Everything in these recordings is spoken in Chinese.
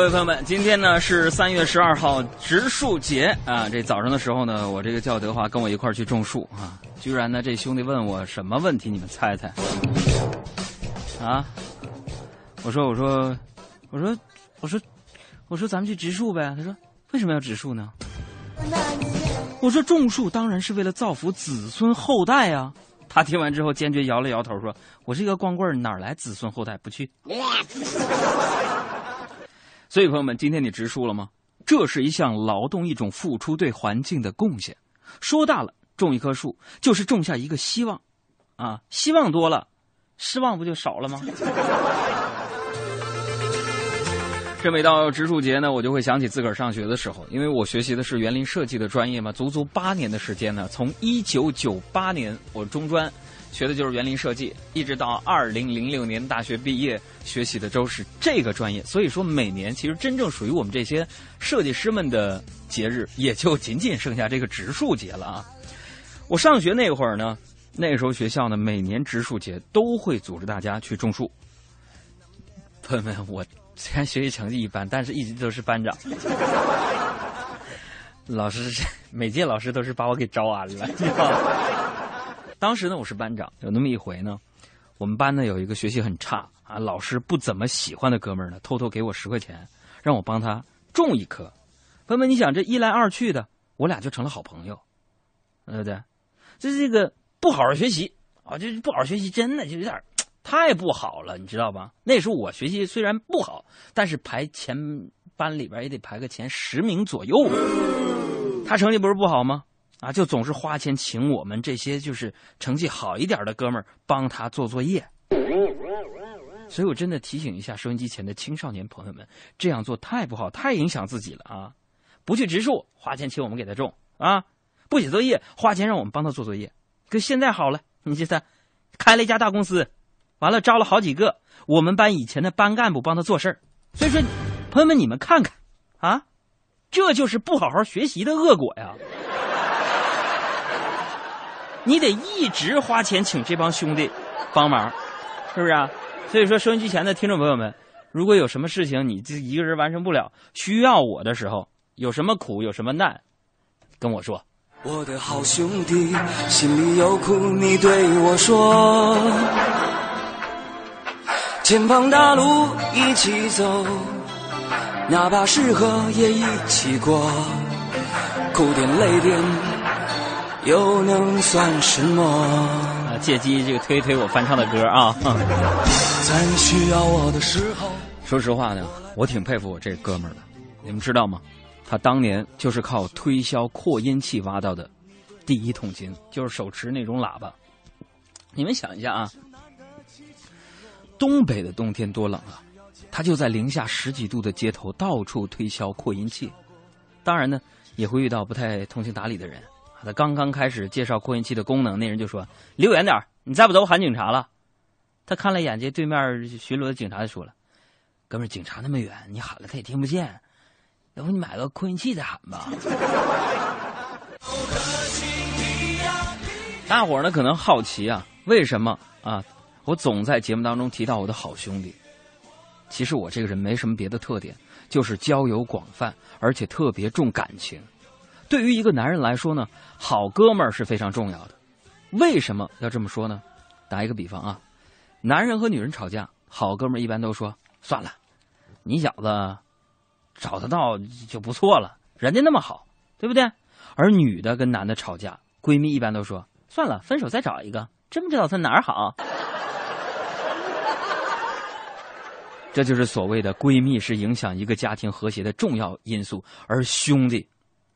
各位朋友们，今天呢是三月十二号植树节啊！这早上的时候呢，我这个叫德华跟我一块儿去种树啊，居然呢这兄弟问我什么问题？你们猜猜？啊？我说我说我说我说我说咱们去植树呗。他说为什么要植树呢？我说种树当然是为了造福子孙后代啊！他听完之后坚决摇了摇头，说：“我是一个光棍，哪来子孙后代？不去。”所以，朋友们，今天你植树了吗？这是一项劳动，一种付出对环境的贡献。说大了，种一棵树就是种下一个希望，啊，希望多了，失望不就少了吗？这每到植树节呢，我就会想起自个儿上学的时候，因为我学习的是园林设计的专业嘛，足足八年的时间呢，从一九九八年我中专。学的就是园林设计，一直到二零零六年大学毕业，学习的都是这个专业。所以说，每年其实真正属于我们这些设计师们的节日，也就仅仅剩下这个植树节了啊。我上学那会儿呢，那时候学校呢，每年植树节都会组织大家去种树。朋友们，我虽然学习成绩一般，但是一直都是班长。老师，每届老师都是把我给招安了。当时呢，我是班长。有那么一回呢，我们班呢有一个学习很差啊，老师不怎么喜欢的哥们儿呢，偷偷给我十块钱，让我帮他种一棵。朋友们，你想这一来二去的，我俩就成了好朋友，对不对？这这个不好好学习啊，这不好好学习，真的就有点 太不好了，你知道吧？那时候我学习虽然不好，但是排前班里边也得排个前十名左右。他成绩不是不好吗？啊，就总是花钱请我们这些就是成绩好一点的哥们儿帮他做作业，所以我真的提醒一下收音机前的青少年朋友们，这样做太不好，太影响自己了啊！不去植树，花钱请我们给他种啊；不写作业，花钱让我们帮他做作业。可现在好了，你这他开了一家大公司，完了招了好几个我们班以前的班干部帮他做事儿。所以说，朋友们你们看看啊，这就是不好好学习的恶果呀！你得一直花钱请这帮兄弟帮忙，是不是啊？所以说，收音机前的听众朋友们，如果有什么事情你这一个人完成不了，需要我的时候，有什么苦有什么难，跟我说。我的好兄弟，心里有苦你对我说，前方大路一起走，哪怕是河也一起过，苦点累点。又能算什么？啊，借机这个推一推我翻唱的歌啊！在你需要我的时候，说实话呢，我挺佩服我这哥们儿的。你们知道吗？他当年就是靠推销扩音器挖到的第一桶金，就是手持那种喇叭。你们想一下啊，东北的冬天多冷啊，他就在零下十几度的街头到处推销扩音器。当然呢，也会遇到不太通情达理的人。他刚刚开始介绍扩音器的功能，那人就说：“离我远点你再不走，我喊警察了。”他看了眼这对面巡逻的警察，就说了：“哥们儿警察那么远，你喊了他也听不见，要不你买个扩音器再喊吧。” 大伙儿呢可能好奇啊，为什么啊？我总在节目当中提到我的好兄弟。其实我这个人没什么别的特点，就是交友广泛，而且特别重感情。对于一个男人来说呢，好哥们儿是非常重要的。为什么要这么说呢？打一个比方啊，男人和女人吵架，好哥们儿一般都说算了，你小子找得到就不错了，人家那么好，对不对？而女的跟男的吵架，闺蜜一般都说算了，分手再找一个，真不知道他哪儿好。这就是所谓的闺蜜是影响一个家庭和谐的重要因素，而兄弟。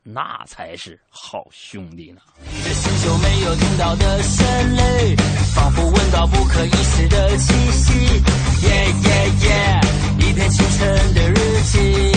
那才是好兄弟呢。你的星球没有听到的旋律，仿佛闻到不可一世的气息。耶耶耶，一片清晨的日记。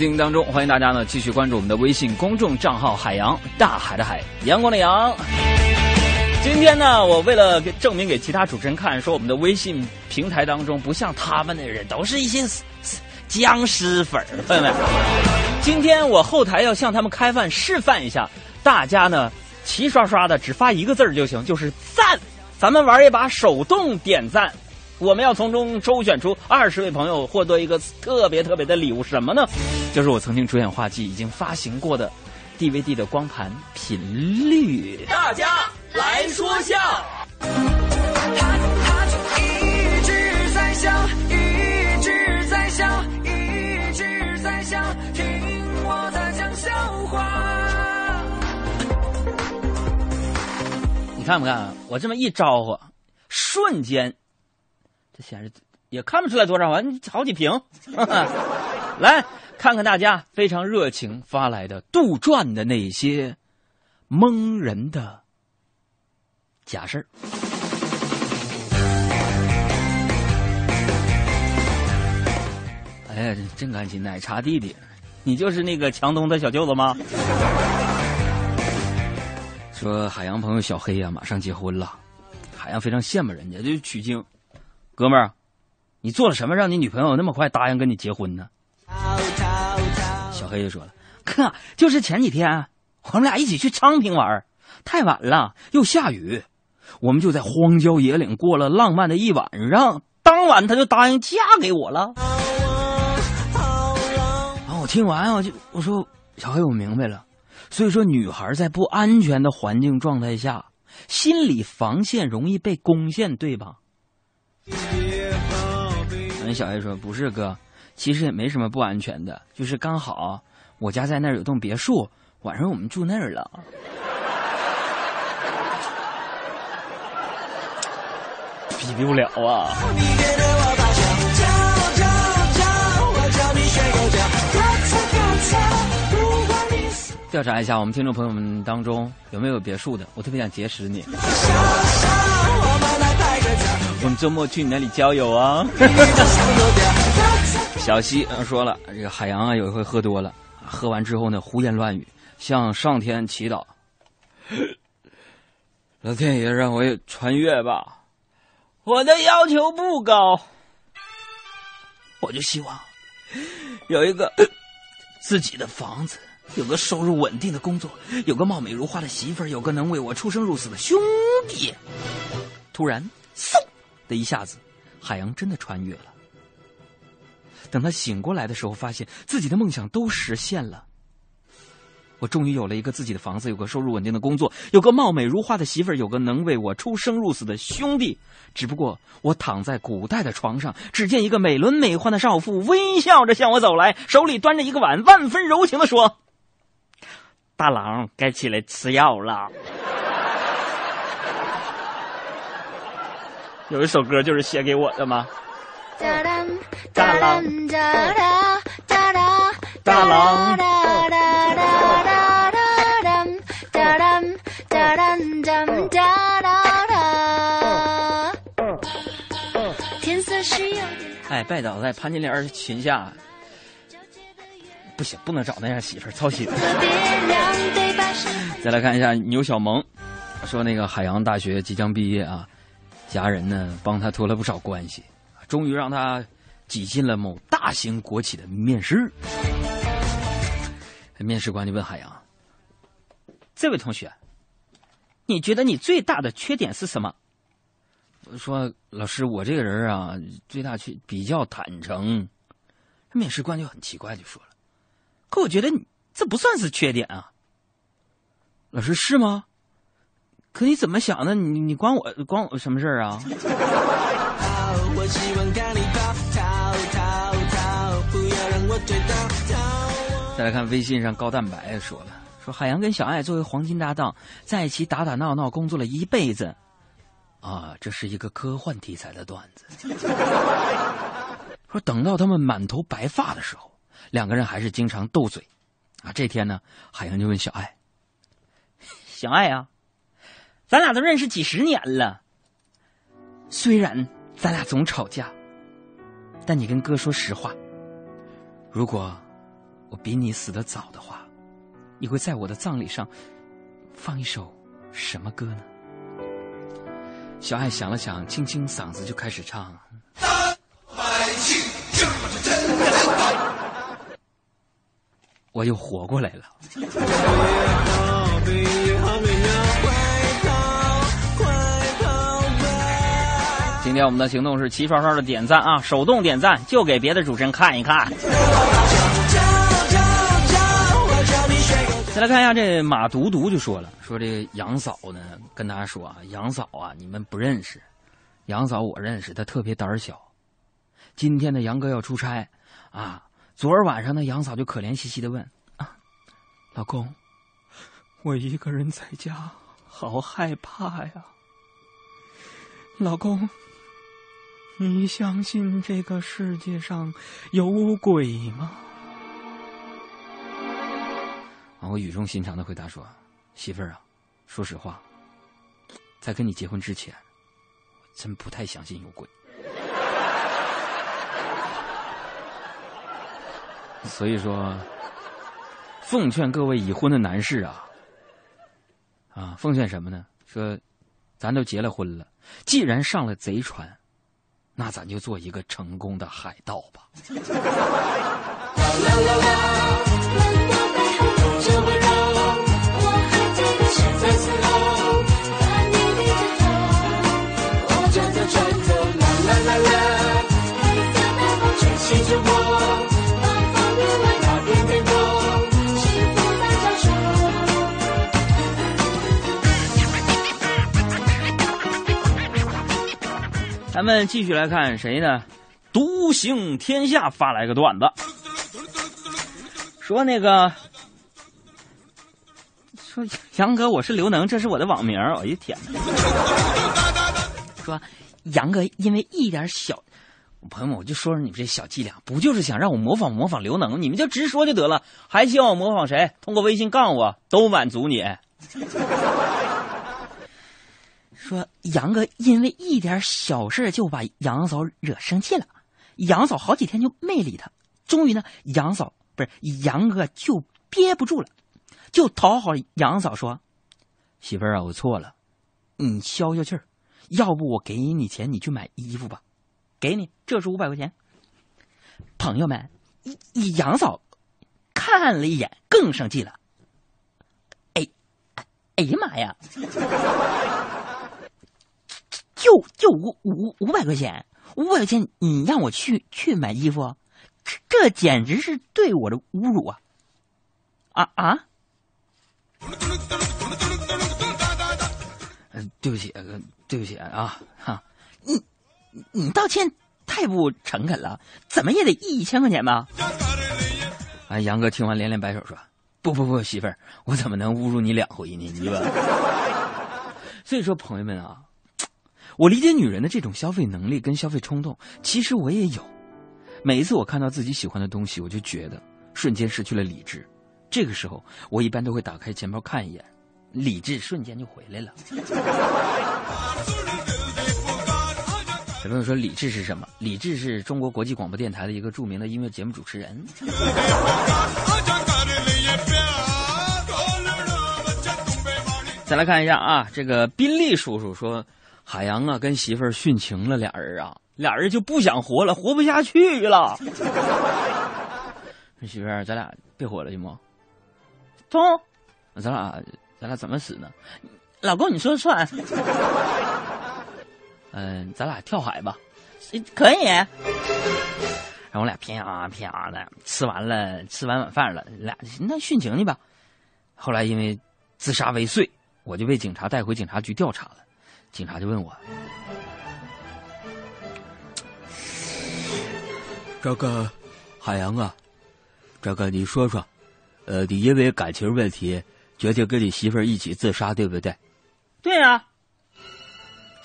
经营当中，欢迎大家呢继续关注我们的微信公众账号“海洋大海的海阳光的阳”。今天呢，我为了给证明给其他主持人看，说我们的微信平台当中不像他们的人，都是一些僵尸粉儿，朋友们。今天我后台要向他们开饭示范一下，大家呢齐刷刷的只发一个字儿就行，就是赞。咱们玩一把手动点赞。我们要从中抽选出二十位朋友，获得一个特别特别的礼物，什么呢？就是我曾经主演话剧已经发行过的 DVD 的光盘频率。大家来说笑。一直在笑，一直在笑，一直在笑，听我在讲笑话。你看不看？我这么一招呼，瞬间。这显示也看不出来多少啊，好几瓶。来看看大家非常热情发来的杜撰的那些蒙人的假事儿。哎呀，真感情，奶茶弟弟，你就是那个强东的小舅子吗？说海洋朋友小黑呀，马上结婚了，海洋非常羡慕人家，就取经。哥们儿，你做了什么让你女朋友那么快答应跟你结婚呢？小黑就说了：“哥，就是前几天我们俩一起去昌平玩，太晚了又下雨，我们就在荒郊野岭过了浪漫的一晚上。当晚他就答应嫁给我了。”然后我听完我就我说：“小黑，我明白了。所以说，女孩在不安全的环境状态下，心理防线容易被攻陷，对吧？”那小黑说：“不是哥，其实也没什么不安全的，就是刚好我家在那儿有栋别墅，晚上我们住那儿了。”比不了啊！调查一下，我们听众朋友们当中有没有别墅的？我特别想结识你。我们周末去你那里郊游啊！小西说了，这个海洋啊有一回喝多了，喝完之后呢胡言乱语，向上天祈祷：“老天爷让我穿越吧，我的要求不高，我就希望有一个自己的房子，有个收入稳定的工作，有个貌美如花的媳妇儿，有个能为我出生入死的兄弟。”突然，嗖！的一下子，海洋真的穿越了。等他醒过来的时候，发现自己的梦想都实现了。我终于有了一个自己的房子，有个收入稳定的工作，有个貌美如花的媳妇儿，有个能为我出生入死的兄弟。只不过我躺在古代的床上，只见一个美轮美奂的少妇微笑着向我走来，手里端着一个碗，万分柔情的说：“大郎，该起来吃药了。”有一首歌就是写给我的吗？大郎，大郎，大郎，天色是有点哎，拜倒在潘金莲裙下，不行，不能找那样媳妇儿，操心。再来看一下牛小萌，说那个海洋大学即将毕业啊。家人呢，帮他托了不少关系，终于让他挤进了某大型国企的面试。面试官就问海洋：“这位同学，你觉得你最大的缺点是什么？”说：“老师，我这个人啊，最大缺比较坦诚。”面试官就很奇怪，就说了：“可我觉得你这不算是缺点啊。”老师是吗？可你怎么想的？你你关我关我什么事儿啊？再来看微信上高蛋白也说了，说海洋跟小爱作为黄金搭档，在一起打打闹闹工作了一辈子，啊，这是一个科幻题材的段子。说等到他们满头白发的时候，两个人还是经常斗嘴，啊，这天呢，海洋就问小爱，小爱啊。咱俩都认识几十年了，虽然咱俩总吵架，但你跟哥说实话，如果我比你死得早的话，你会在我的葬礼上放一首什么歌呢？小爱想了想，清清嗓子就开始唱。我又活过来了。今天我们的行动是齐刷刷的点赞啊，手动点赞，就给别的主持人看一看。再来看一下这马独独就说了，说这杨嫂呢，跟大家说啊，杨嫂啊，你们不认识，杨嫂我认识，她特别胆小。今天的杨哥要出差啊，昨儿晚上呢，杨嫂就可怜兮兮的问啊，老公，我一个人在家，好害怕呀。老公，你相信这个世界上有鬼吗？啊，我语重心长的回答说：“媳妇儿啊，说实话，在跟你结婚之前，我真不太相信有鬼。所以说，奉劝各位已婚的男士啊，啊，奉劝什么呢？说，咱都结了婚了，既然上了贼船，那咱就做一个成功的海盗吧。”咱们继续来看谁呢？独行天下发来个段子，说那个说杨哥，我是刘能，这是我的网名。哎呀天！说杨哥因为一点小，朋友们，我就说说你们这小伎俩，不就是想让我模仿模仿刘能？你们就直说就得了，还希望我模仿谁？通过微信告诉我，都满足你。说杨哥因为一点小事就把杨嫂惹生气了，杨嫂好几天就没理他。终于呢，杨嫂不是杨哥就憋不住了，就讨好杨嫂说：“媳妇儿啊，我错了，你消消气儿，要不我给你钱，你去买衣服吧。给你，这是五百块钱。”朋友们，杨嫂看了一眼，更生气了。哎，哎呀妈呀！就就五五五百块钱，五百块钱，你让我去去买衣服，这这简直是对我的侮辱啊！啊啊！对不起，对不起啊！哈，你你道歉太不诚恳了，怎么也得一千块钱吧？啊，杨哥听完连连摆手说：“不不不，媳妇儿，我怎么能侮辱你两回呢？你吧。”所以说，朋友们啊。我理解女人的这种消费能力跟消费冲动，其实我也有。每一次我看到自己喜欢的东西，我就觉得瞬间失去了理智。这个时候，我一般都会打开钱包看一眼，理智瞬间就回来了。小朋友说：“理智是什么？理智是中国国际广播电台的一个著名的音乐节目主持人。”再来看一下啊，这个宾利叔叔说。海洋啊，跟媳妇儿殉情了，俩人啊，俩人就不想活了，活不下去了。媳妇儿，咱俩别活了行不？中，咱俩咱俩怎么死呢？老公，你说了算。嗯，咱俩跳海吧，可以。然后我俩啪啪的吃完了，吃完晚饭了，俩那殉情去吧。后来因为自杀未遂，我就被警察带回警察局调查了。警察就问我：“ 这个海洋啊，这个你说说，呃，你因为感情问题决定跟你媳妇儿一起自杀，对不对？”“对啊。”“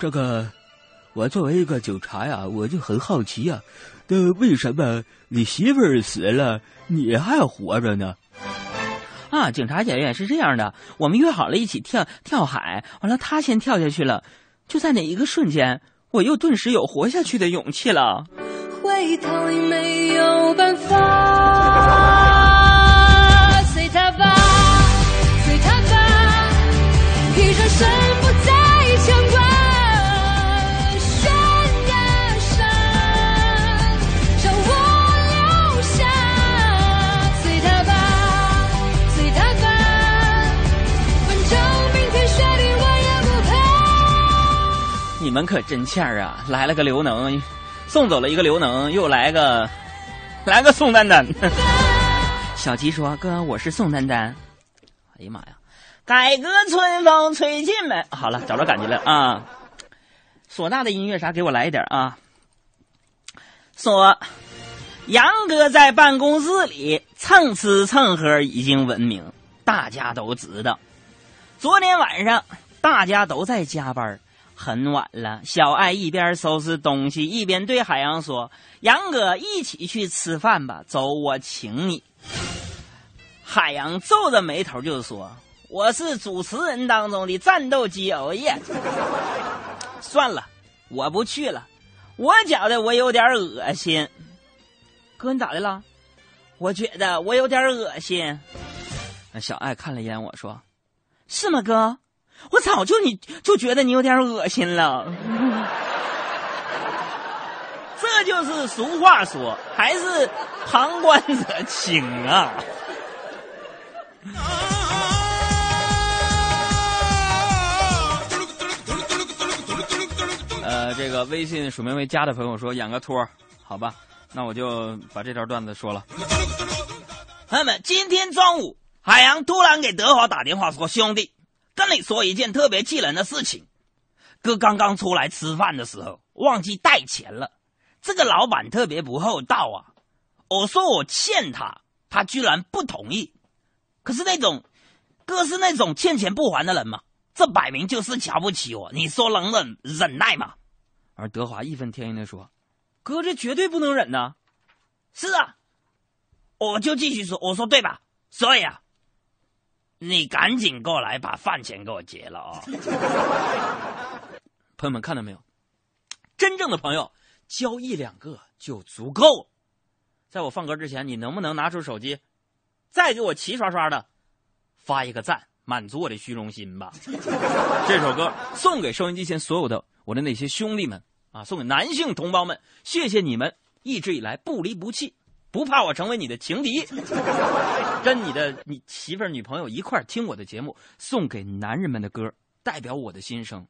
这个，我作为一个警察呀，我就很好奇呀，那为什么你媳妇儿死了，你还活着呢？”啊，警察姐姐是这样的，我们约好了一起跳跳海，完了他先跳下去了，就在那一个瞬间，我又顿时有活下去的勇气了。回头没有办法。们可真欠儿啊！来了个刘能，送走了一个刘能，又来个，来个宋丹丹。小吉说：“哥，我是宋丹丹。”哎呀妈呀！改革春风吹进门。好了，找着感觉了啊！唢呐的音乐啥，给我来一点啊！说，杨哥在办公室里蹭吃蹭喝已经闻名，大家都知道。昨天晚上大家都在加班，很晚了。小爱一边收拾东西，一边对海洋说：“杨哥，一起去吃饭吧，走，我请你。”海洋皱着眉头就说：“我是主持人当中的战斗机熬夜。”算了，我不去了。我觉得我有点恶心。哥，你咋的了？我觉得我有点恶心。小爱看了一眼我说：“是吗，哥？我早就你就觉得你有点恶心了。”这就是俗话说，还是旁观者清啊。呃，这个微信署名为“家”的朋友说演个托，好吧，那我就把这条段子说了。朋友们，今天中午，海洋突然给德华打电话说：“兄弟，跟你说一件特别气人的事情，哥刚刚出来吃饭的时候忘记带钱了，这个老板特别不厚道啊！我说我欠他，他居然不同意。可是那种，哥是那种欠钱不还的人吗？这摆明就是瞧不起我，你说能忍忍耐吗？”而德华义愤填膺的说：“哥，这绝对不能忍呐！”是啊，我就继续说，我说对吧？所以啊，你赶紧过来把饭钱给我结了啊！朋友们看到没有？真正的朋友交一两个就足够。在我放歌之前，你能不能拿出手机，再给我齐刷刷的发一个赞，满足我的虚荣心吧？这首歌送给收音机前所有的。我的那些兄弟们啊，送给男性同胞们，谢谢你们一直以来不离不弃，不怕我成为你的情敌，跟你的你媳妇儿、女朋友一块儿听我的节目，送给男人们的歌，代表我的心声。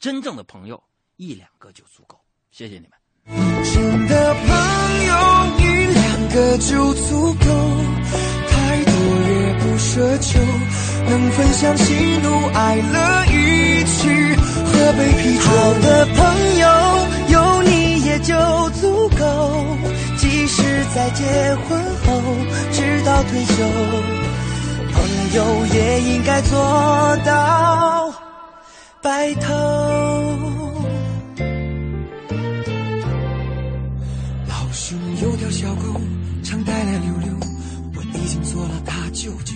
真正的朋友一两个就足够，谢谢你们。真的朋友一两个就足够，太多也不奢求，能分享喜怒哀乐一起。喝杯啤酒。好的朋友有你也就足够，是在结婚后直到退休，朋友也应该做到白头。老兄有条小狗，常带来溜溜，我已经做了他舅舅。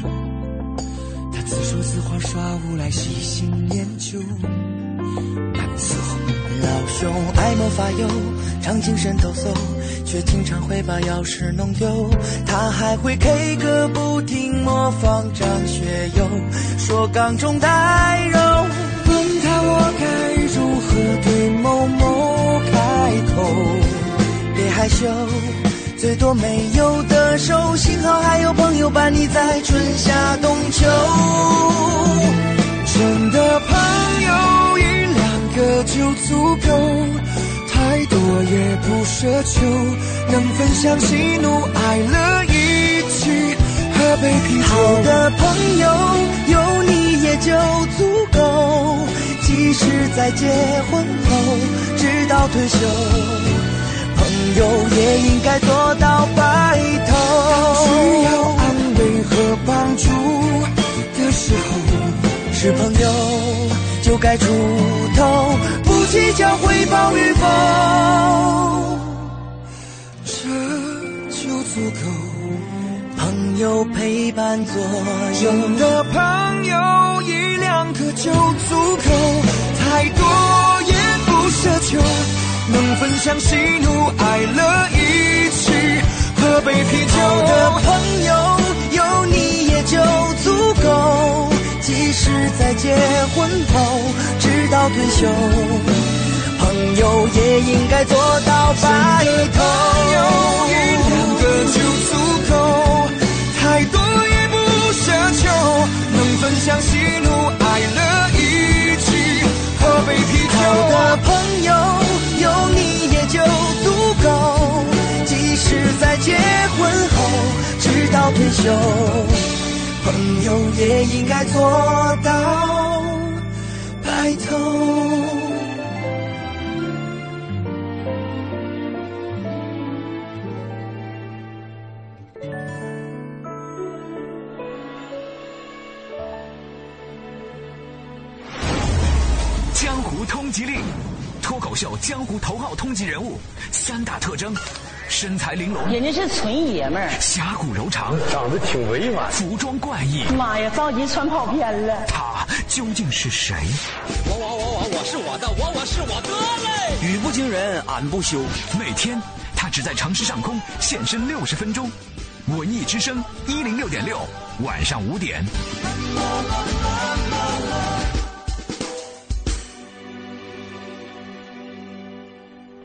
自说自话耍无赖，喜新厌旧。难伺候。老兄爱莫发忧，常精神抖擞，却经常会把钥匙弄丢。他还会 K 歌不停，模仿张学友，说缸中带肉。问他我该如何对某某开口？别害羞，最多没有的手，幸好还有朋友伴你在春夏冬秋。真的朋友一两个就足够，太多也不奢求，能分享喜怒哀乐一起喝杯啤酒。好的朋友有你也就足够，即使在结婚后直到退休，友也应该做到白头。需要安慰和帮助的时候。是朋友就该出头，不计较回报与否，这就足够。朋友陪伴左右的朋友一两个就足够，太多也不奢求，能分享喜怒哀乐一起喝杯啤酒的朋友，有你也就足够。即使在结婚后直到退休，朋友也应该做到白头。一两个就足够，太多也不奢求，能分享喜怒哀乐一杯啤酒。好的朋友，有你也就足够，即使在结婚后直到退休，朋友也应该做到白头。通缉令，脱口秀江湖头号通缉人物，三大特征：身材玲珑，人家是纯爷们儿。侠骨柔肠，长得挺委婉，服装怪异。妈呀，着急穿跑偏了。他究竟是谁？我我我我我是我的，我我是我哥嘞！语不惊人俺不休。每天他只在城市上空现身六十分钟。文艺之声一零六点六，晚上五点。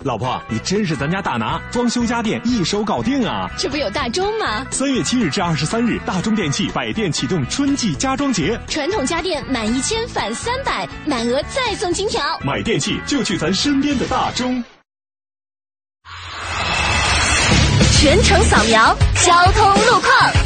老婆，你真是咱家大拿，装修家电一手搞定啊！这不有大中吗？三月七日至二十三日，大中电器百店启动春季家装节，传统家电满一千返三百，满额再送金条。买电器就去咱身边的大中。全程扫描交通路况。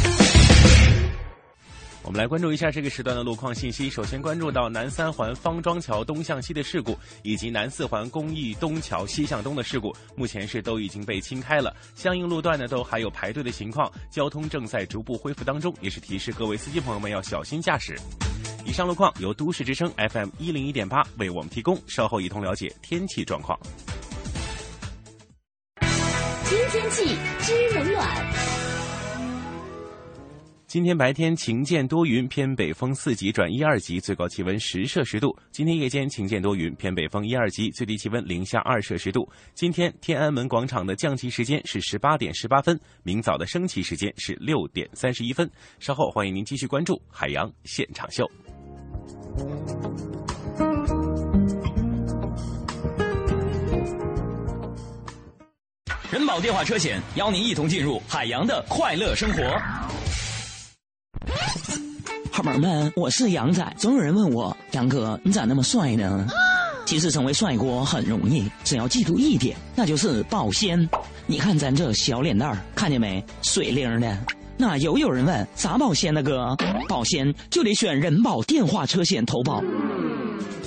我们来关注一下这个时段的路况信息。首先关注到南三环方庄桥东向西的事故，以及南四环公益东桥西向东的事故，目前是都已经被清开了。相应路段呢都还有排队的情况，交通正在逐步恢复当中，也是提示各位司机朋友们要小心驾驶。以上路况由都市之声 FM 一零一点八为我们提供，稍后一同了解天气状况。听天气知冷暖。今天白天晴间多云，偏北风四级转一二级，最高气温十摄氏度。今天夜间晴间多云，偏北风一二级，最低气温零下二摄氏度。今天天安门广场的降旗时间是十八点十八分，明早的升旗时间是六点三十一分。稍后欢迎您继续关注海洋现场秀。人保电话车险邀您一同进入海洋的快乐生活。好朋友们，我是杨仔。总有人问我，杨哥，你咋那么帅呢？其实成为帅哥很容易，只要记住一点，那就是保鲜。你看咱这小脸蛋儿，看见没？水灵的。那又有人问，咋保鲜呢？哥，保鲜就得选人保电话车险投保。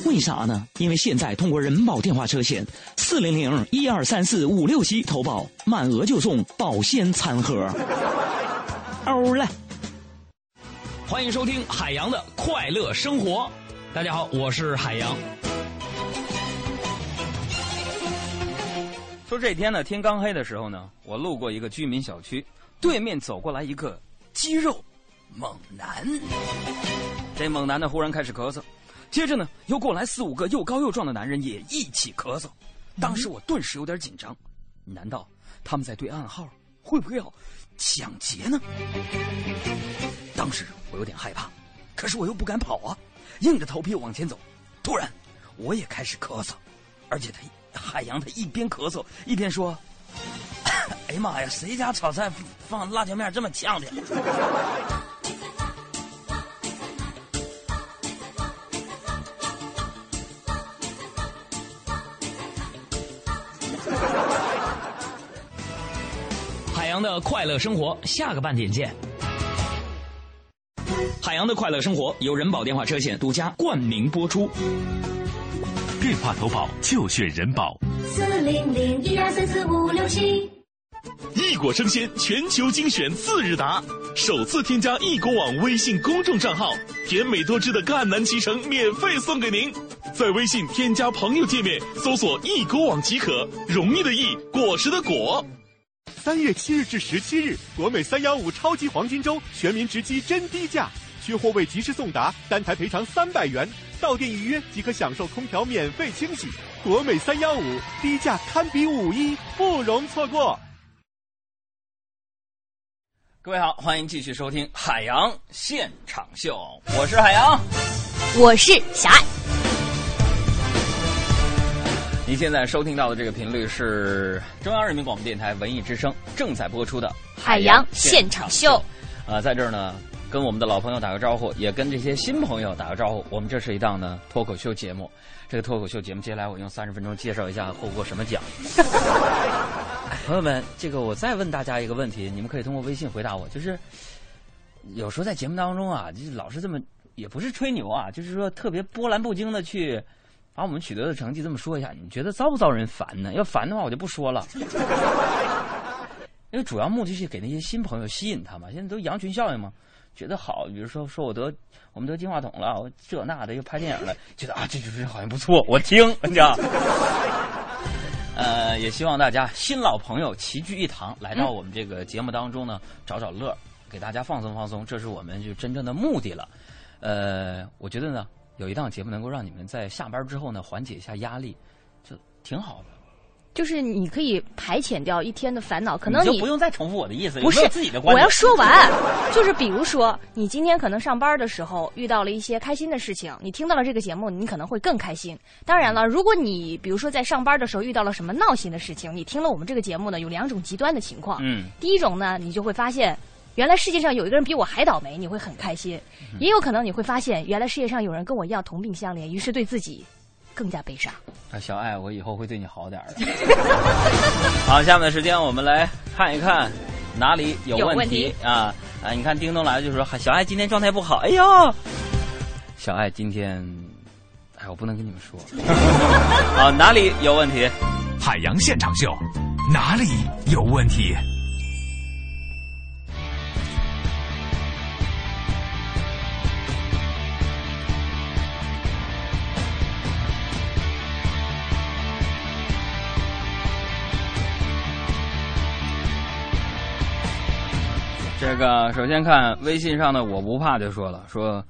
为啥呢？因为现在通过人保电话车险四零零一二三四五六七投保，满额就送保鲜餐盒。欧了。欢迎收听海洋的快乐生活。大家好，我是海洋。说这天呢，天刚黑的时候呢，我路过一个居民小区，对面走过来一个肌肉猛男。这猛男呢，忽然开始咳嗽，接着呢，又过来四五个又高又壮的男人也一起咳嗽。当时我顿时有点紧张，难道他们在对暗号？会不会要抢劫呢？当时我有点害怕，可是我又不敢跑啊，硬着头皮往前走。突然，我也开始咳嗽，而且他海洋他一边咳嗽一边说：“ 哎呀妈呀，谁家炒菜放辣椒面这么呛的？” 海洋的快乐生活，下个半点见。海洋的快乐生活由人保电话车险独家冠名播出。电话投保就选人保。四零零一二三四五六七。异果生鲜全球精选次日达，首次添加一果网微信公众账号，甜美多汁的赣南脐橙免费送给您。在微信添加朋友界面搜索“一果网”即可，容易的易，果实的果。三月七日至十七日，国美三幺五超级黄金周，全民直击真低价，缺货未及时送达，单台赔偿三百元，到店预约即可享受空调免费清洗。国美三幺五，低价堪比五一，不容错过。各位好，欢迎继续收听《海洋现场秀》，我是海洋，我是小爱。您现在收听到的这个频率是中央人民广播电台文艺之声正在播出的《海洋现场秀》。啊、呃，在这儿呢，跟我们的老朋友打个招呼，也跟这些新朋友打个招呼。我们这是一档呢脱口秀节目，这个脱口秀节目接下来我用三十分钟介绍一下获过什么奖。朋友们，这个我再问大家一个问题，你们可以通过微信回答我，就是有时候在节目当中啊，就是老是这么，也不是吹牛啊，就是说特别波澜不惊的去把我们取得的成绩这么说一下，你觉得遭不遭人烦呢？要烦的话，我就不说了。因为主要目的是给那些新朋友吸引他嘛，现在都羊群效应嘛，觉得好，比如说说我得我们得金话筒了，我这那的又拍电影了，觉得啊这就是好像不错，我听，你知道。呃，也希望大家新老朋友齐聚一堂，来到我们这个节目当中呢，找找乐，给大家放松放松，这是我们就真正的目的了。呃，我觉得呢，有一档节目能够让你们在下班之后呢缓解一下压力，就挺好的。就是你可以排遣掉一天的烦恼，可能你就不用再重复我的意思，不是自己的观我要说完，就是比如说你今天可能上班的时候遇到了一些开心的事情，你听到了这个节目，你可能会更开心。当然了，如果你比如说在上班的时候遇到了什么闹心的事情，你听了我们这个节目呢，有两种极端的情况。嗯，第一种呢，你就会发现原来世界上有一个人比我还倒霉，你会很开心；也有可能你会发现原来世界上有人跟我一样同病相怜，于是对自己。更加悲伤啊，小爱，我以后会对你好点儿的。好，下面的时间我们来看一看哪里有问题啊啊！你看叮咚来了就说小爱今天状态不好，哎呦，小爱今天，哎，我不能跟你们说。啊，哪里有问题？海洋现场秀，哪里有问题？这个首先看微信上的我不怕就说了，说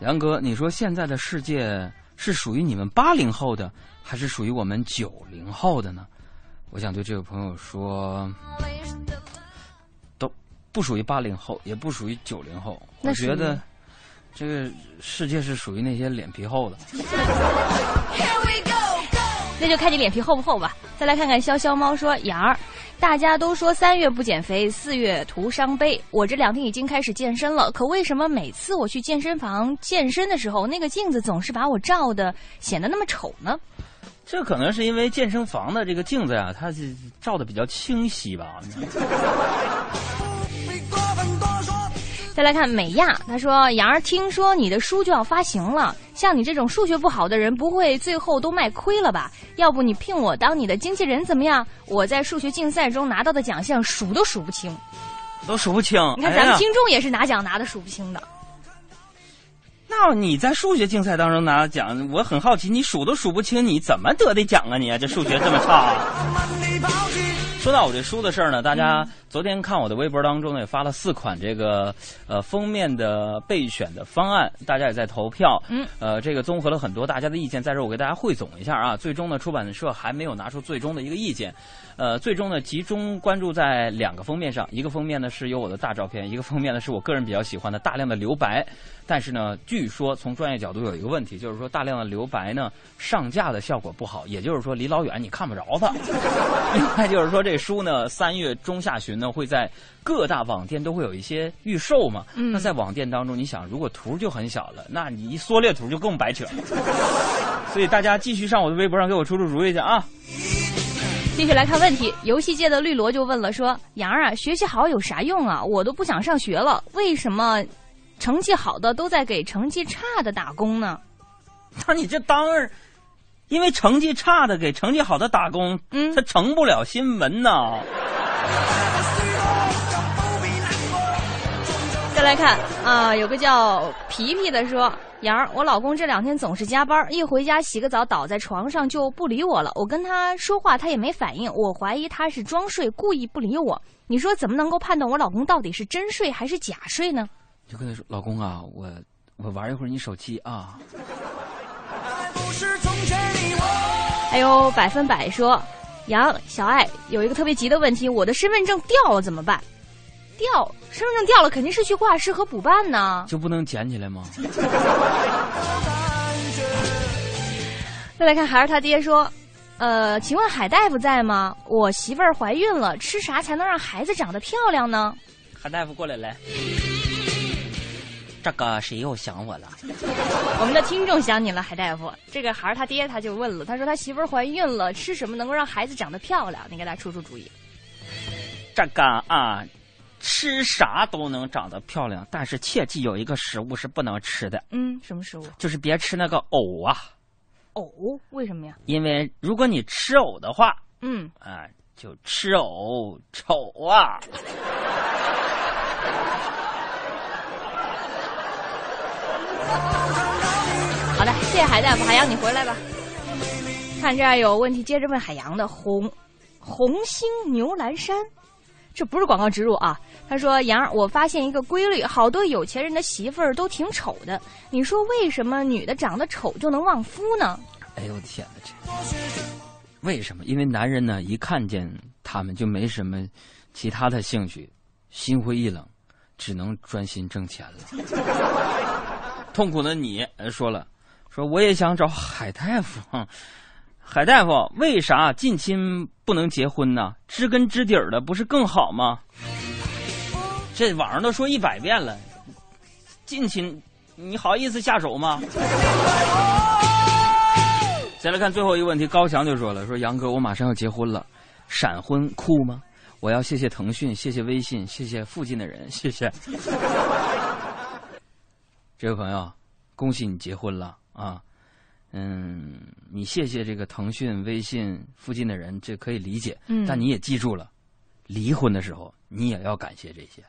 杨哥，你说现在的世界是属于你们八零后的，还是属于我们九零后的呢？我想对这位朋友说，都不属于八零后，也不属于九零后。我觉得这个世界是属于那些脸皮厚的。那就看你脸皮厚不厚吧。再来看看潇潇猫说杨儿。大家都说三月不减肥，四月徒伤悲。我这两天已经开始健身了，可为什么每次我去健身房健身的时候，那个镜子总是把我照的显得那么丑呢？这可能是因为健身房的这个镜子呀，它照的比较清晰吧。再来看美亚，他说：“杨儿，听说你的书就要发行了，像你这种数学不好的人，不会最后都卖亏了吧？要不你聘我当你的经纪人怎么样？我在数学竞赛中拿到的奖项数都数不清，都数不清。你看咱们听众也是拿奖拿的数不清的。那你在数学竞赛当中拿奖，我很好奇，你数都数不清，你怎么得的奖啊？你这数学这么差。”说到我这书的事儿呢，大家昨天看我的微博当中呢，也发了四款这个呃封面的备选的方案，大家也在投票。嗯，呃，这个综合了很多大家的意见，在这儿我给大家汇总一下啊。最终呢，出版社还没有拿出最终的一个意见，呃，最终呢集中关注在两个封面上，一个封面呢是有我的大照片，一个封面呢是我个人比较喜欢的大量的留白。但是呢，据说从专业角度有一个问题，就是说大量的留白呢上架的效果不好，也就是说离老远你看不着它。另外就是说这。书呢，三月中下旬呢会在各大网店都会有一些预售嘛。嗯。那在网店当中，你想，如果图就很小了，那你一缩略图就更白扯。所以大家继续上我的微博上给我出出主意去啊。继续来看问题，游戏界的绿萝就问了，说：“杨儿啊，学习好有啥用啊？我都不想上学了，为什么成绩好的都在给成绩差的打工呢？”那你这当然。因为成绩差的给成绩好的打工，嗯，他成不了新闻呐。再来看啊，有个叫皮皮的说：“杨儿，我老公这两天总是加班，一回家洗个澡倒在床上就不理我了。我跟他说话他也没反应，我怀疑他是装睡，故意不理我。你说怎么能够判断我老公到底是真睡还是假睡呢？”就跟他说：“老公啊，我我玩一会儿你手机啊。”还有百分百说，杨小爱有一个特别急的问题，我的身份证掉了怎么办？掉身份证掉了肯定是去挂失和补办呢，就不能捡起来吗？再来看孩儿他爹说，呃，请问海大夫在吗？我媳妇儿怀孕了，吃啥才能让孩子长得漂亮呢？海大夫过来来。这个谁又想我了？我们的听众想你了，海大夫。这个孩儿他爹他就问了，他说他媳妇儿怀孕了，吃什么能够让孩子长得漂亮？你给他出出主意。这个啊，吃啥都能长得漂亮，但是切记有一个食物是不能吃的，嗯，什么食物？就是别吃那个藕啊。藕？为什么呀？因为如果你吃藕的话，嗯，啊，就吃藕丑啊。好的，谢谢海大夫，海洋你回来吧。看这儿有问题，接着问海洋的红红星牛栏山，这不是广告植入啊。他说：“杨儿，我发现一个规律，好多有钱人的媳妇儿都挺丑的。你说为什么女的长得丑就能旺夫呢？”哎呦我的天哪，这为什么？因为男人呢，一看见他们就没什么其他的兴趣，心灰意冷，只能专心挣钱了。痛苦的你说了，说我也想找海大夫。海大夫，为啥近亲不能结婚呢？知根知底儿的不是更好吗？这网上都说一百遍了，近亲，你好意思下手吗？再来看最后一个问题，高翔就说了：“说杨哥，我马上要结婚了，闪婚酷吗？我要谢谢腾讯，谢谢微信，谢谢附近的人，谢谢。”这位朋友，恭喜你结婚了啊！嗯，你谢谢这个腾讯、微信附近的人，这可以理解。嗯，但你也记住了，离婚的时候你也要感谢这些。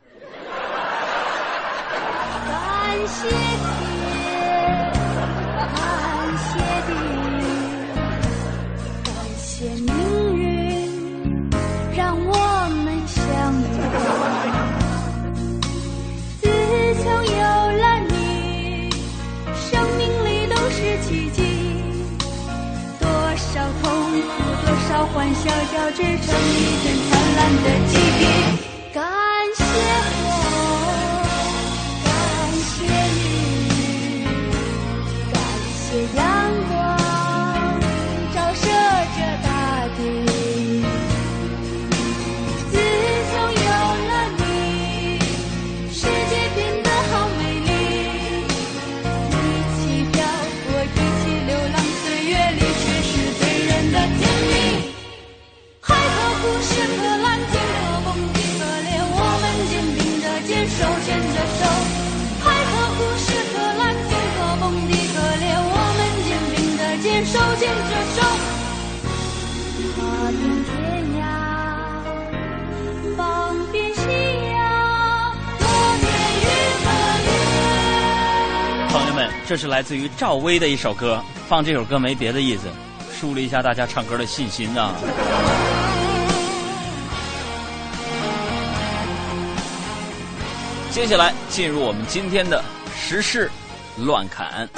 感谢天，感谢地，感谢命运，织成一片灿烂的记这是来自于赵薇的一首歌，放这首歌没别的意思，树立一下大家唱歌的信心啊、接下来进入我们今天的时事乱侃。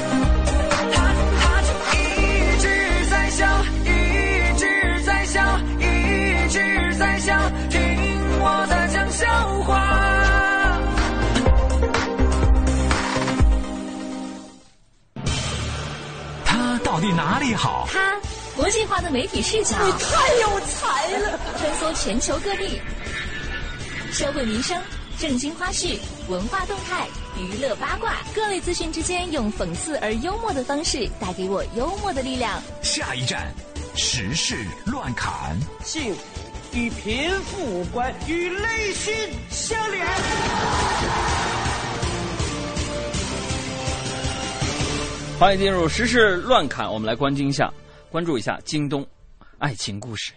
哪里好？他国际化的媒体视角，你太有才了！穿梭全球各地，社会民生、政经花絮、文化动态、娱乐八卦，各类资讯之间，用讽刺而幽默的方式，带给我幽默的力量。下一站，时事乱侃。性与贫富无关，与内心相连。欢迎进入时事乱侃，我们来关心一下，关注一下京东爱情故事。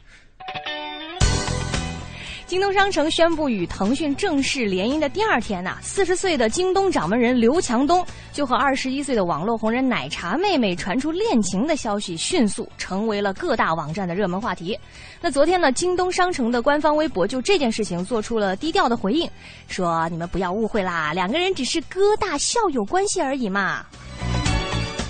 京东商城宣布与腾讯正式联姻的第二天呐、四十岁的京东掌门人刘强东就和二十一岁的网络红人奶茶妹妹传出恋情的消息，迅速成为了各大网站的热门话题。那昨天呢，京东商城的官方微博就这件事情做出了低调的回应，说你们不要误会啦，两个人只是哥大校友关系而已嘛。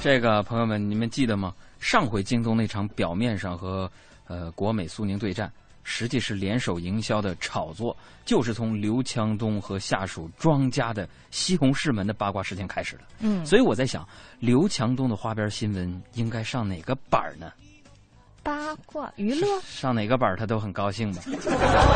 这个朋友们，你们记得吗？上回京东那场表面上和呃国美苏宁对战，实际是联手营销的炒作，就是从刘强东和下属庄家的西红柿门的八卦事件开始的。嗯所以我在想，刘强东的花边新闻应该上哪个板儿呢？八卦娱乐，上哪个板儿他都很高兴吧？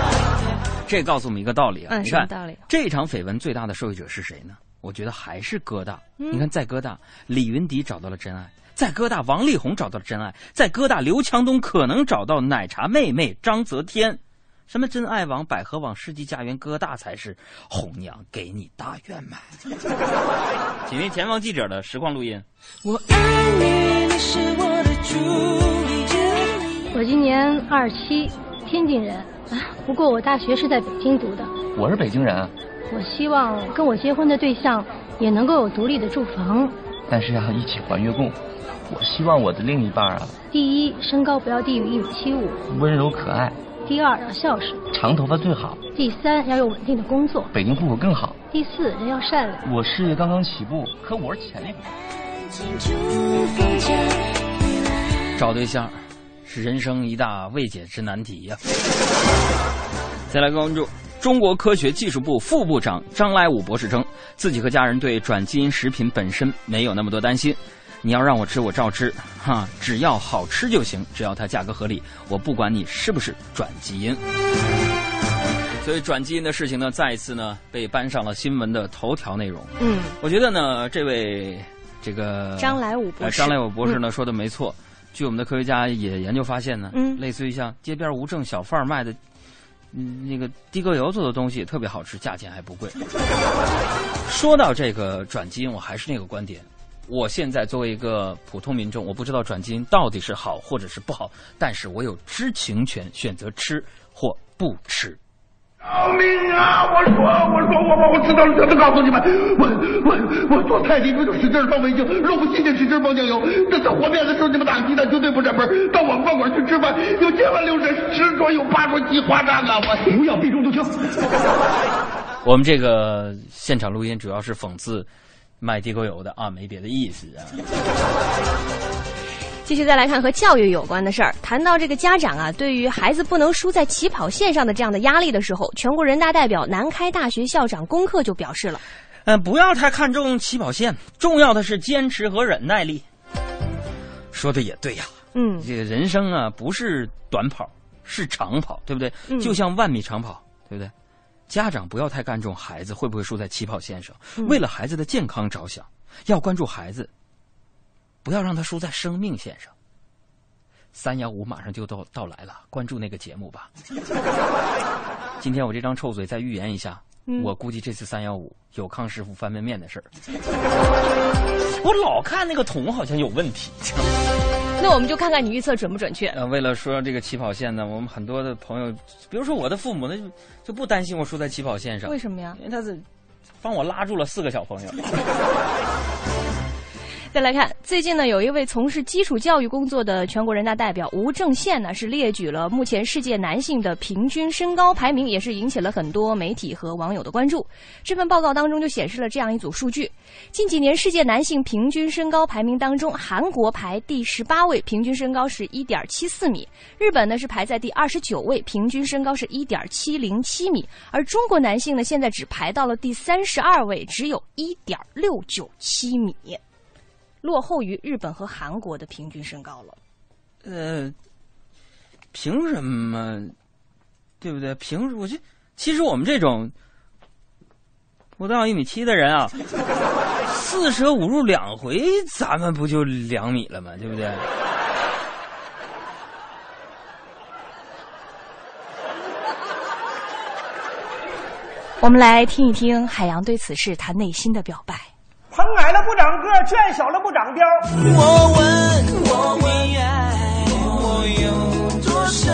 这告诉我们一个道理啊！嗯，你看道理？这场绯闻最大的受益者是谁呢？我觉得还是哥大。嗯你看，在哥大，李云迪找到了真爱；在哥大，王力宏找到了真爱；在哥大，刘强东可能找到奶茶妹妹张泽天。什么真爱网、百合网、世纪佳缘，哥大才是红娘给你大圆满。请听前方记者的实况录音。我爱你，你是我的主。我今年二十七，天津人啊，不过我大学是在北京读的。我是北京人。我希望跟我结婚的对象也能够有独立的住房，但是要一起还月供。我希望我的另一半啊，第一，身高不要低于一米七五，温柔可爱；第二，要孝顺，长头发最好；第三，要有稳定的工作，北京户口更好；第四，人要善良。我事业刚刚起步，可我是潜力股。找对象是人生一大未解之难题呀。再来关注。中国科学技术部副部长张来武博士称，自己和家人对转基因食品本身没有那么多担心。你要让我吃，我照吃，哈，只要好吃就行，只要它价格合理，我不管你是不是转基因。所以转基因的事情呢，再一次呢被搬上了新闻的头条内容。嗯，我觉得呢，这位这个张来武博士，张来武博士呢说的没错。据我们的科学家也研究发现呢，嗯，类似于像街边无证小贩卖的。嗯，那个地沟油做的东西特别好吃，价钱还不贵。说到这个转基因，我还是那个观点。我现在作为一个普通民众，我不知道转基因到底是好或者是不好，但是我有知情权，选择吃或不吃。救命啊！我说，我说，我我我知道了，全都告诉你们，我我我做菜的时候就使劲放味精，肉不新鲜使劲放酱油。等到和面的时候，你们打鸡蛋绝对不沾边。到我们饭馆去吃饭，有千万六十十桌有八桌鸡花蛋啊！我不要避重就轻。我们这个现场录音主要是讽刺卖地沟油的啊，没别的意思啊。继续再来看和教育有关的事儿。谈到这个家长啊，对于孩子不能输在起跑线上的这样的压力的时候，全国人大代表、南开大学校长龚克就表示了：“嗯，不要太看重起跑线，重要的是坚持和忍耐力。”说的也对呀，嗯，这个人生啊，不是短跑，是长跑，对不对？嗯，就像万米长跑，对不对？家长不要太看重孩子会不会输在起跑线上，为了孩子的健康着想，要关注孩子。不要让他输在生命线上。三幺五马上就到到来了，关注那个节目吧。今天我这张臭嘴再预言一下，嗯、我估计这次三幺五有康师傅翻面面的事儿。我老看那个桶好像有问题。那我们就看看你预测准不准确。呃，为了说这个起跑线呢，我们很多的朋友，比如说我的父母，那就就不担心我输在起跑线上。为什么呀？因为他是帮我拉住了四个小朋友。再来看，最近呢，有一位从事基础教育工作的全国人大代表吴正宪呢，是列举了目前世界男性的平均身高排名，也是引起了很多媒体和网友的关注。这份报告当中就显示了这样一组数据：近几年世界男性平均身高排名当中，韩国排第十八位，平均身高是一点七四米；日本呢是排在第二十九位，平均身高是一点七零七米；而中国男性呢，现在只排到了第三十二位，只有一点六九七米。落后于日本和韩国的平均身高了。呃，凭什么？对不对？凭我就其实我们这种不到一米七的人啊，四舍五入两回，咱们不就两米了吗？对不对？我们来听一听海洋对此事他内心的表白。棚矮了不长个，圈小了不长膘。我问，我你爱我有多深？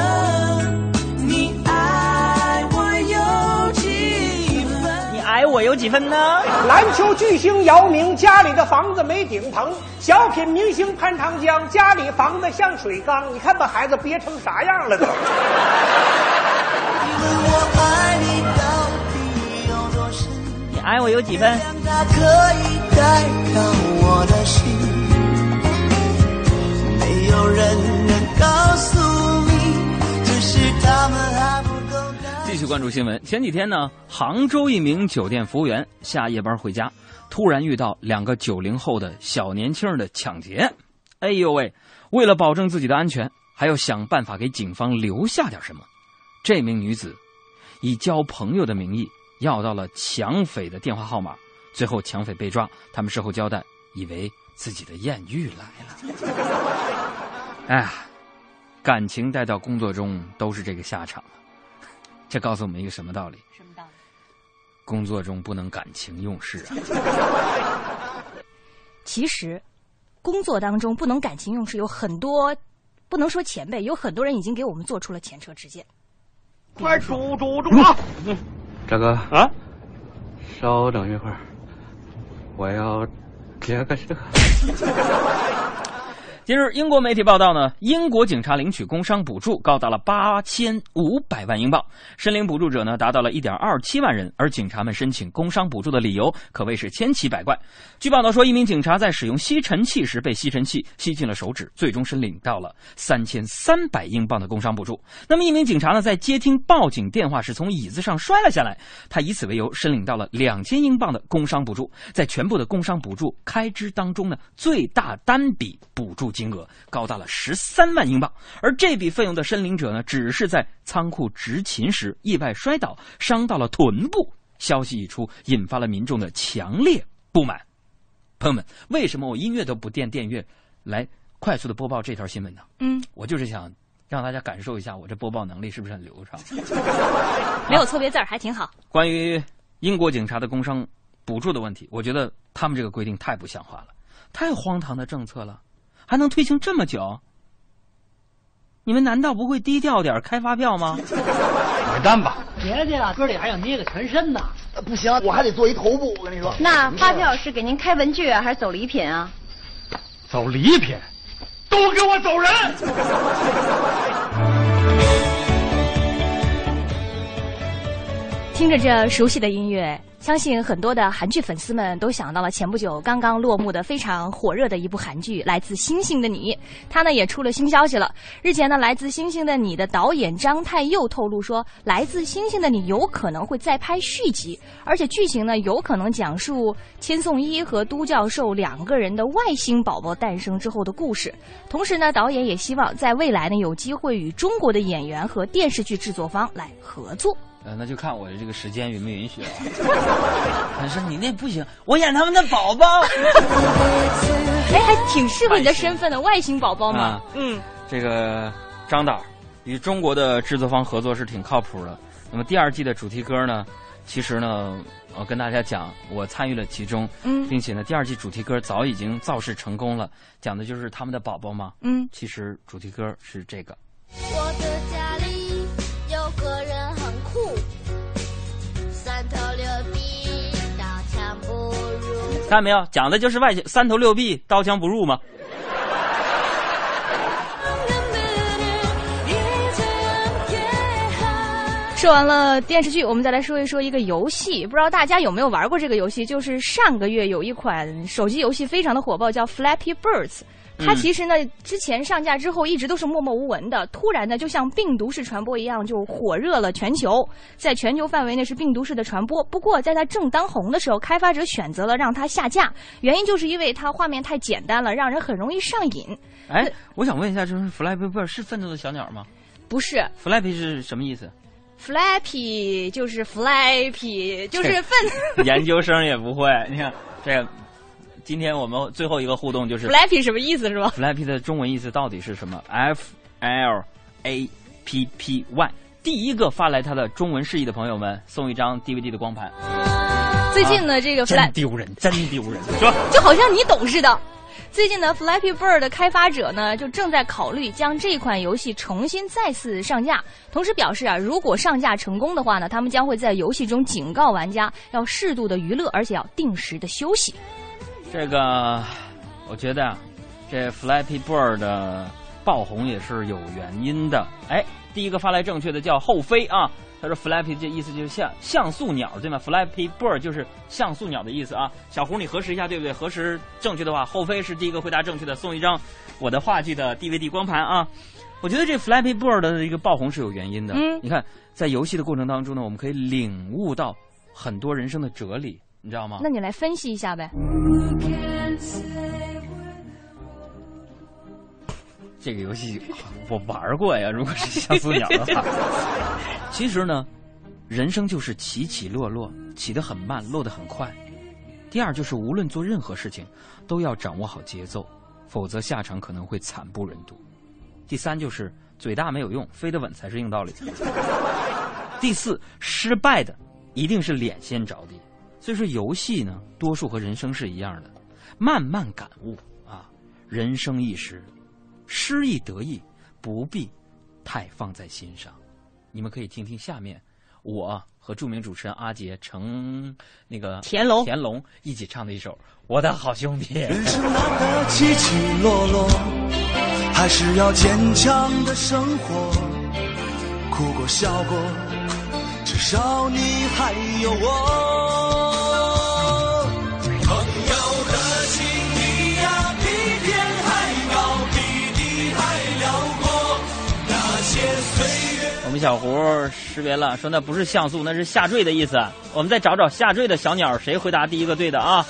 你爱我有几分？你爱我有几分呢？篮球巨星姚明家里的房子没顶棚，小品明星潘长江家里房子像水缸，你看把孩子憋成啥样了都。你问我爱你到底有多深？你爱我有几分？可以。带到我的心，没有人能告诉你，只是他们还不够。继续关注新闻。前几天呢，杭州一名酒店服务员下夜班回家，突然遇到两个九零后的小年轻的抢劫。哎呦喂！为了保证自己的安全，还要想办法给警方留下点什么。这名女子以交朋友的名义要到了抢匪的电话号码。最后，抢匪被抓。他们事后交代，以为自己的艳遇来了。哎呀，感情带到工作中都是这个下场。这告诉我们一个什么道理？什么道理？工作中不能感情用事啊！其实，工作当中不能感情用事，有很多，不能说前辈，有很多人已经给我们做出了前车之鉴。快煮煮煮啊！大哥啊，稍等一会儿，我要接个这个。近日，英国媒体报道呢，英国警察领取工伤补助高达了八千五百万英镑，申领补助者呢达到了一点二七万人，而警察们申请工伤补助的理由可谓是千奇百怪。据报道说，一名警察在使用吸尘器时被吸尘器吸进了手指，最终申领到了三千三百英镑的工伤补助。那么，一名警察呢在接听报警电话时从椅子上摔了下来，他以此为由申领到了两千英镑的工伤补助。在全部的工伤补助开支当中呢，最大单笔补助。金额高达了十三万英镑，而这笔费用的申领者呢，只是在仓库执勤时意外摔倒，伤到了臀部。消息一出，引发了民众的强烈不满。朋友们，为什么我音乐都不垫电乐，来快速的播报这条新闻呢？嗯，我就是想让大家感受一下我这播报能力是不是很流畅。没有错别字儿，还挺好。关于英国警察的工伤补助的问题，我觉得他们这个规定太不像话了，太荒唐的政策了。还能推行这么久？你们难道不会低调点开发票吗？买单吧！别介了，哥里还想捏个全身呢。不行，我还得做一头部。我跟你说，那发票是给您开文具啊，还是走礼品啊？走礼品，都给我走人！听着这熟悉的音乐。相信很多的韩剧粉丝们都想到了前不久刚刚落幕的非常火热的一部韩剧《来自星星的你》，它呢也出了新消息了。日前呢，《来自星星的你》的导演张太佑透露说，《来自星星的你》有可能会再拍续集，而且剧情呢有可能讲述千颂伊和都教授两个人的外星宝宝诞生之后的故事。同时呢，导演也希望在未来呢有机会与中国的演员和电视剧制作方来合作。呃，那就看我的这个时间允不允许了。他说你那不行，我演他们的宝宝。哎，还挺适合你的身份的，外星宝宝嘛。嗯，这个张导与中国的制作方合作是挺靠谱的。那么第二季的主题歌呢，其实呢，我跟大家讲，我参与了其中，嗯，并且呢，第二季主题歌早已经造势成功了，讲的就是他们的宝宝嘛。嗯，其实主题歌是这个。我的家里有个人看到没有？讲的就是外星三头六臂，刀枪不入嘛？说完了电视剧，我们再来说一说一个游戏。不知道大家有没有玩过这个游戏？就是上个月有一款手机游戏非常的火爆，叫 Flappy Birds。它其实呢，之前上架之后一直都是默默无闻的，突然呢，就像病毒式传播一样，就火热了全球，在全球范围内是病毒式的传播。不过，在它正当红的时候，开发者选择了让它下架，原因就是因为它画面太简单了，让人很容易上瘾。哎，我想问一下，就是 Flappy Bird 是愤怒的小鸟吗？不是，Flappy 是什么意思？Flappy 就是 Flappy，就是愤。研究生也不会，你看这个。今天我们最后一个互动就是 Flappy 什么意思是吧？Flappy 的中文意思到底是什么？F L A P P Y。第一个发来他的中文释义的朋友们送一张 DVD 的光盘。最近呢，这个 Flappy 真丢人，真丢人，是吧？就好像你懂似的。最近呢，Flappy Bird 的开发者呢就正在考虑将这款游戏重新再次上架，同时表示啊，如果上架成功的话呢，他们将会在游戏中警告玩家要适度的娱乐，而且要定时的休息。这个，我觉得啊，这 Flappy Bird 的爆红也是有原因的。哎，第一个发来正确的叫后飞啊，他说 Flappy 这意思就是像像素鸟对吗？Flappy Bird 就是像素鸟的意思啊。小胡，你核实一下对不对？核实正确的话，后飞是第一个回答正确的，送一张我的话剧的 DVD 光盘啊。我觉得这 Flappy Bird 的一个爆红是有原因的。嗯，你看在游戏的过程当中呢，我们可以领悟到很多人生的哲理。你知道吗？那你来分析一下呗。这个游戏我玩过呀，如果是像素鸟的话。其实呢，人生就是起起落落，起得很慢，落得很快。第二就是无论做任何事情，都要掌握好节奏，否则下场可能会惨不忍睹。第三就是嘴大没有用，飞得稳才是硬道理。第第四，失败的一定是脸先着地。所以说，游戏呢，多数和人生是一样的，慢慢感悟啊，人生一时，失意得意不必太放在心上。你们可以听听下面我和著名主持人阿杰、成那个田龙田龙一起唱的一首《我的好兄弟》。人生难得起起落落，还是要坚强的生活。哭过笑过，至少你还有我。小胡识别了，说那不是像素，那是下坠的意思。我们再找找下坠的小鸟，谁回答第一个对的啊？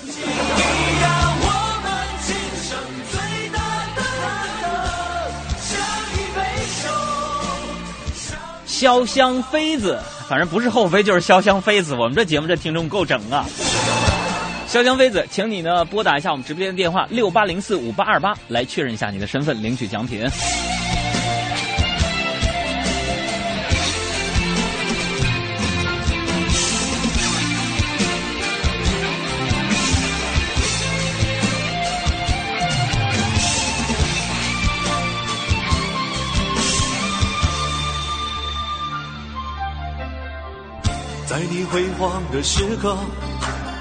潇湘妃子，反正不是后妃就是潇湘妃子。我们这节目这听众够整啊！潇湘妃子，请你呢拨打一下我们直播间的电话六八零四五八二八，来确认一下你的身份，领取奖品。在你辉煌的时刻，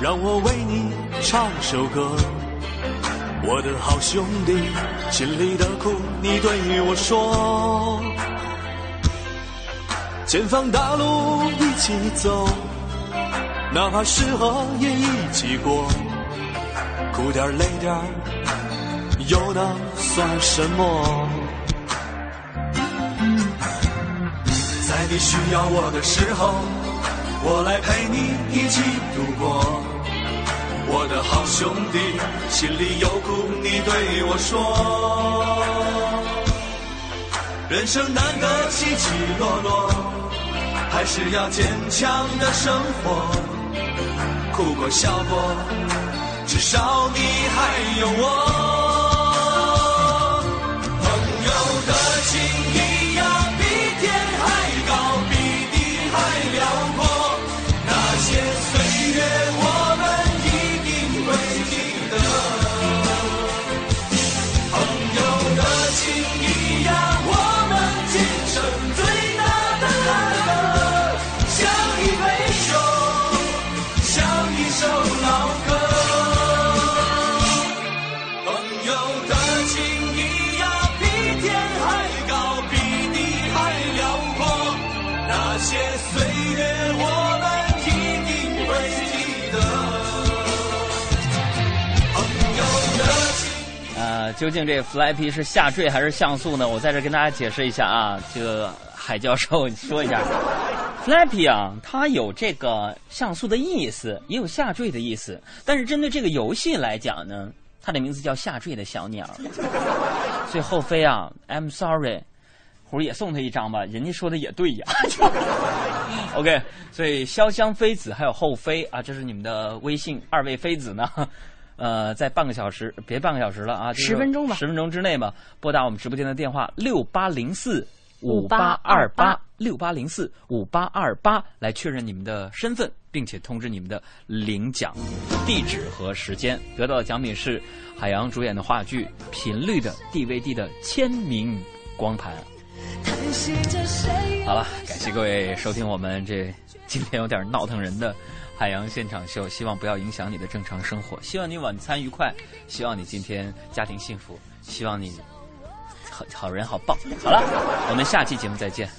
让我为你唱首歌。我的好兄弟，心里的苦你对我说。前方大路一起走，哪怕失和也一起过。苦点累点，又能算什么？在你需要我的时候。我来陪你一起度过，我的好兄弟，心里有苦你对我说。人生难得起起落落，还是要坚强的生活。哭过笑过，至少你还有我。究竟这 Flappy 是下坠还是像素呢？我在这跟大家解释一下啊，这个海教授说一下，Flappy 啊，它有这个像素的意思，也有下坠的意思。但是针对这个游戏来讲呢，它的名字叫下坠的小鸟。所以后妃啊，I'm sorry，胡也送他一张吧，人家说的也对呀。OK，所以潇湘妃子还有后妃啊，这是你们的微信二位妃子呢。呃，在半个小时，别半个小时了啊，十分钟吧，十分钟之内吧，拨打我们直播间的电话六八零四五八二八六八零四五八二八来确认你们的身份，并且通知你们的领奖地址和时间。得到的奖品是海洋主演的话剧《频率》的 DVD 的签名光盘。好了，感谢各位收听我们这今天有点闹腾人的。海洋现场秀，希望不要影响你的正常生活。希望你晚餐愉快，希望你今天家庭幸福，希望你好好人好报。好了，我们下期节目再见。